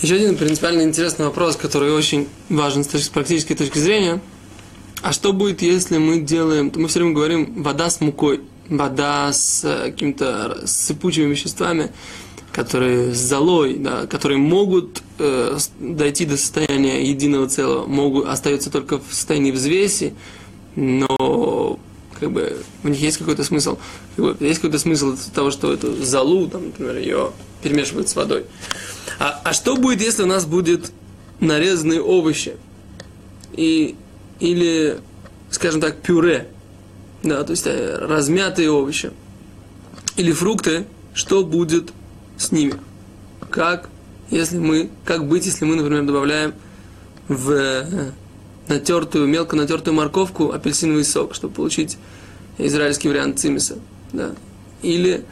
Еще один принципиально интересный вопрос, который очень важен с практической точки зрения. А что будет, если мы делаем, мы все время говорим вода с мукой, вода с э, какими-то сыпучими веществами, которые с золой, да, которые могут э, дойти до состояния единого целого, могут остаются только в состоянии взвеси, но как бы в них есть какой-то смысл. Как бы, есть какой-то смысл того, что эту залу, там, например, ее перемешивают с водой. А, а что будет, если у нас будет нарезанные овощи? И, или, скажем так, пюре, да, то есть э, размятые овощи. Или фрукты, что будет с ними? Как, если мы, как быть, если мы, например, добавляем в э, натертую, мелко натертую морковку апельсиновый сок, чтобы получить израильский вариант цимиса. Да. Или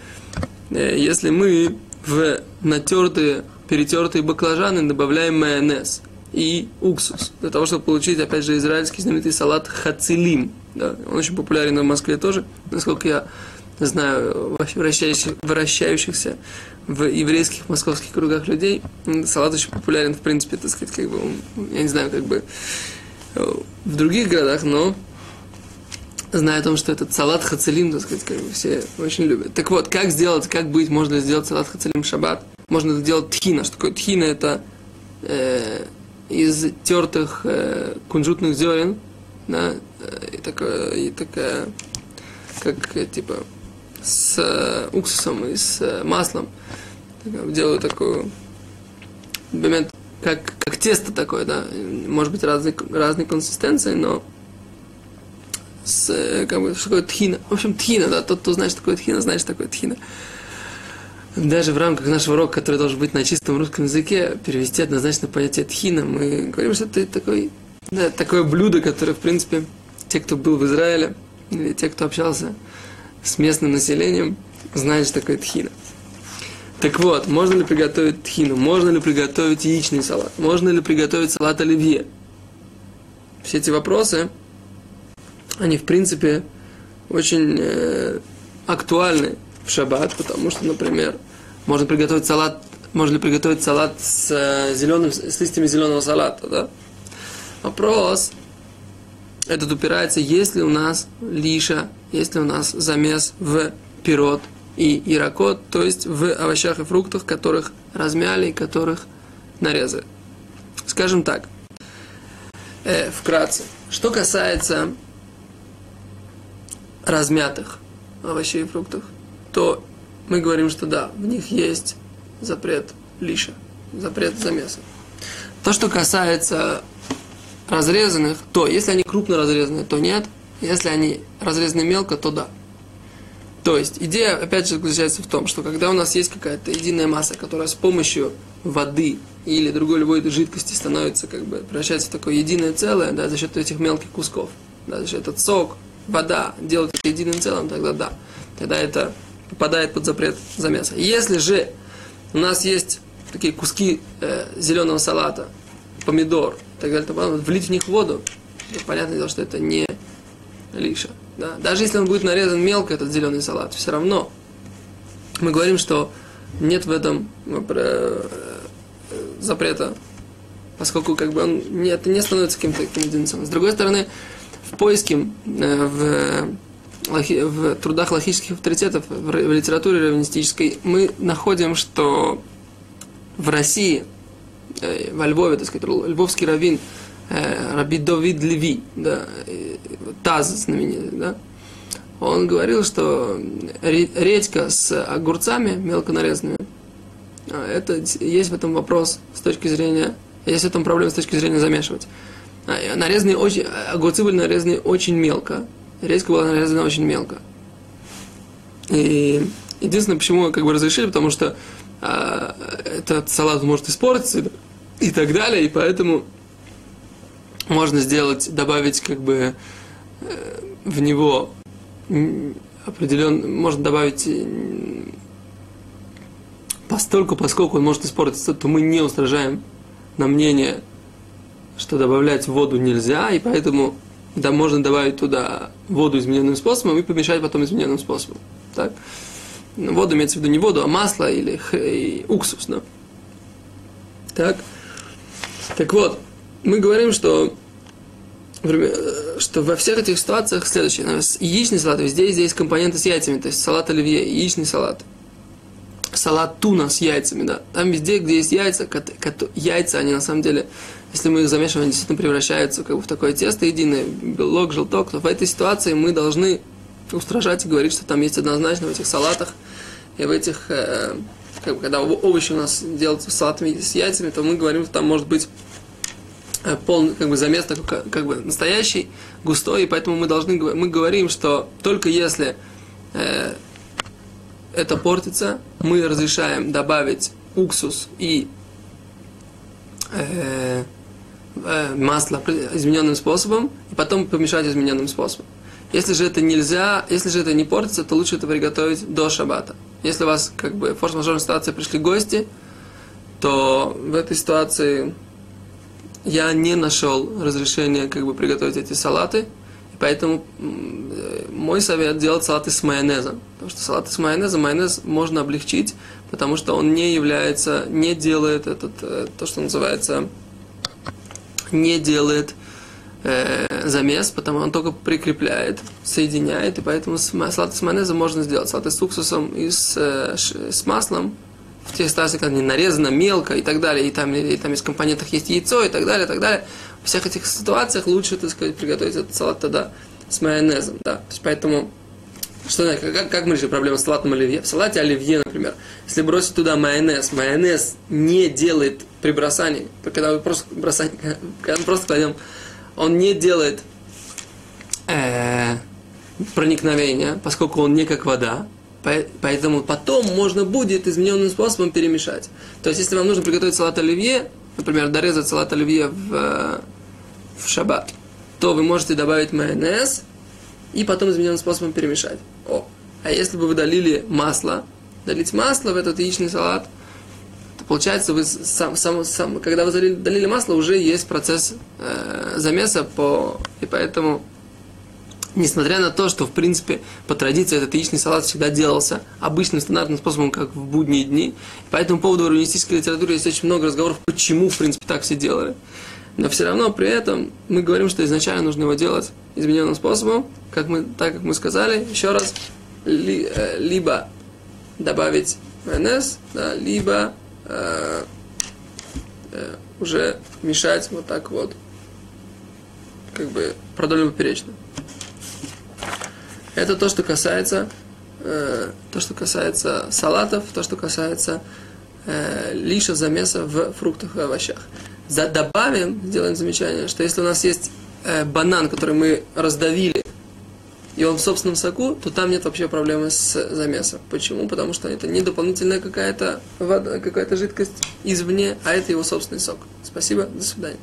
э, если мы в натертые, перетертые баклажаны добавляем майонез и уксус, для того, чтобы получить, опять же, израильский знаменитый салат хацилим. Да. Он очень популярен в Москве тоже, насколько я знаю, вращающих, вращающихся в еврейских московских кругах людей. Салат очень популярен, в принципе, так сказать, как бы, я не знаю, как бы в других городах, но знаю о том, что этот салат хацелим, так сказать, как бы все очень любят. Так вот, как сделать, как быть, можно сделать салат хацелим шаббат? Можно сделать тхина. Что такое тхина? Это э, из тертых э, кунжутных зерен, да, э, и такая, и такая, как, э, типа, с э, уксусом и с э, маслом. Делаю такую момент как, как тесто такое, да, может быть разной, разной консистенции, но с, э, как бы, что такое тхина. В общем, тхина, да, тот, кто знает, что такое тхина, знает, что такое тхина. Даже в рамках нашего урока, который должен быть на чистом русском языке, перевести однозначно понятие тхина, мы говорим, что это такой, да, такое блюдо, которое, в принципе, те, кто был в Израиле, или те, кто общался с местным населением, знают, что такое тхина. Так вот, можно ли приготовить тхину? Можно ли приготовить яичный салат? Можно ли приготовить салат оливье? Все эти вопросы, они в принципе очень э, актуальны в шаббат, потому что, например, можно приготовить салат, можно ли приготовить салат с, э, зеленым, с листьями зеленого салата, да? Вопрос этот упирается, есть ли у нас лиша, есть ли у нас замес в пирот – и иракот, то есть в овощах и фруктах, которых размяли и которых нарезали. Скажем так, э, вкратце, что касается размятых овощей и фруктов, то мы говорим, что да, в них есть запрет лиша, запрет замеса. То, что касается разрезанных, то если они крупно разрезаны, то нет. Если они разрезаны мелко, то да. То есть идея, опять же, заключается в том, что когда у нас есть какая-то единая масса, которая с помощью воды или другой любой жидкости становится, как бы, превращается в такое единое целое, да, за счет этих мелких кусков, да, за счет этот сок, вода делают это единым целым, тогда да, тогда это попадает под запрет замеса. Если же у нас есть такие куски э, зеленого салата, помидор так далее, то влить в них воду, понятное дело, что это не лиша. Да? Даже если он будет нарезан мелко, этот зеленый салат, все равно мы говорим, что нет в этом э, запрета, поскольку как бы он не, это не становится каким-то каким единицем. С другой стороны, в поиске, э, в, в трудах логических авторитетов, в, в литературе раввинистической, мы находим, что в России, э, во Львове, так сказать, львовский раввин э, Раби Давид Леви, да, Таз знаменитый, да, он говорил, что редька с огурцами мелко нарезанными, а, это есть в этом вопрос с точки зрения, есть в этом проблема с точки зрения замешивать. А, нарезанные очень, огурцы были нарезаны очень мелко, редька была нарезана очень мелко. И единственное, почему как бы разрешили, потому что а, этот салат может испортиться и так далее, и поэтому можно сделать, добавить как бы э, в него определен, можно добавить постольку, поскольку он может испортиться, то мы не устражаем на мнение, что добавлять воду нельзя, и поэтому да, можно добавить туда воду измененным способом и помешать потом измененным способом. Так? Воду имеется в виду не воду, а масло или х- уксус. Да? Так? Так вот, мы говорим, что, что во всех этих ситуациях следующее. Яичный салат, везде здесь компоненты с яйцами, то есть салат оливье, яичный салат. Салат туна с яйцами, да. Там везде, где есть яйца, яйца, они на самом деле, если мы их замешиваем, они действительно превращаются как бы в такое тесто единое, белок, желток, то в этой ситуации мы должны устражать и говорить, что там есть однозначно в этих салатах и в этих, э, как бы, когда овощи у нас делаются салатами с яйцами, то мы говорим, что там может быть полный, как бы замес такой, как, как бы настоящий, густой, и поэтому мы должны, мы говорим, что только если э, это портится, мы разрешаем добавить уксус и э, э, масло измененным способом, и потом помешать измененным способом. Если же это нельзя, если же это не портится, то лучше это приготовить до шабата. Если у вас как бы форс-мажорная ситуация, пришли гости, то в этой ситуации я не нашел разрешения как бы приготовить эти салаты, поэтому мой совет делать салаты с майонезом. Потому что салаты с майонезом, майонез можно облегчить, потому что он не является, не делает этот, э, то, что называется, не делает э, замес, потому он только прикрепляет, соединяет, и поэтому салаты с майонезом можно сделать. Салаты с уксусом и с, э, с маслом, в тех ситуациях, когда они нарезано мелко и так далее, и там, и там из компонентов есть яйцо и так далее, и так далее. В всех этих ситуациях лучше, так сказать, приготовить этот салат тогда с майонезом, да. То есть поэтому что, как, как мы решили проблему с салатом оливье? В салате оливье, например, если бросить туда майонез, майонез не делает при бросании, когда вы просто бросаете, когда мы просто кладем он не делает э, проникновения, поскольку он не как вода, поэтому потом можно будет измененным способом перемешать. То есть, если вам нужно приготовить салат оливье, например, дорезать салат оливье в, э, в шаббат, то вы можете добавить майонез и потом измененным способом перемешать. О. А если бы вы долили масло, долить масло в этот яичный салат, получается, вы сам, сам, сам, когда вы залили, долили масло, уже есть процесс э, замеса, по, и поэтому, несмотря на то, что, в принципе, по традиции этот яичный салат всегда делался обычным стандартным способом, как в будние дни, по этому поводу в раввинистической литературе есть очень много разговоров, почему, в принципе, так все делали. Но все равно при этом мы говорим, что изначально нужно его делать измененным способом, как мы, так как мы сказали, еще раз, ли, э, либо добавить майонез, да, либо э, э, уже мешать вот так вот, как бы продолжим поперечно. Это то, что касается, э, то, что касается салатов, то, что касается э, лиша замеса в фруктах и овощах. За, добавим, сделаем замечание, что если у нас есть э, банан, который мы раздавили и он в собственном соку, то там нет вообще проблемы с замесом. Почему? Потому что это не дополнительная какая-то вода, какая-то жидкость извне, а это его собственный сок. Спасибо, до свидания.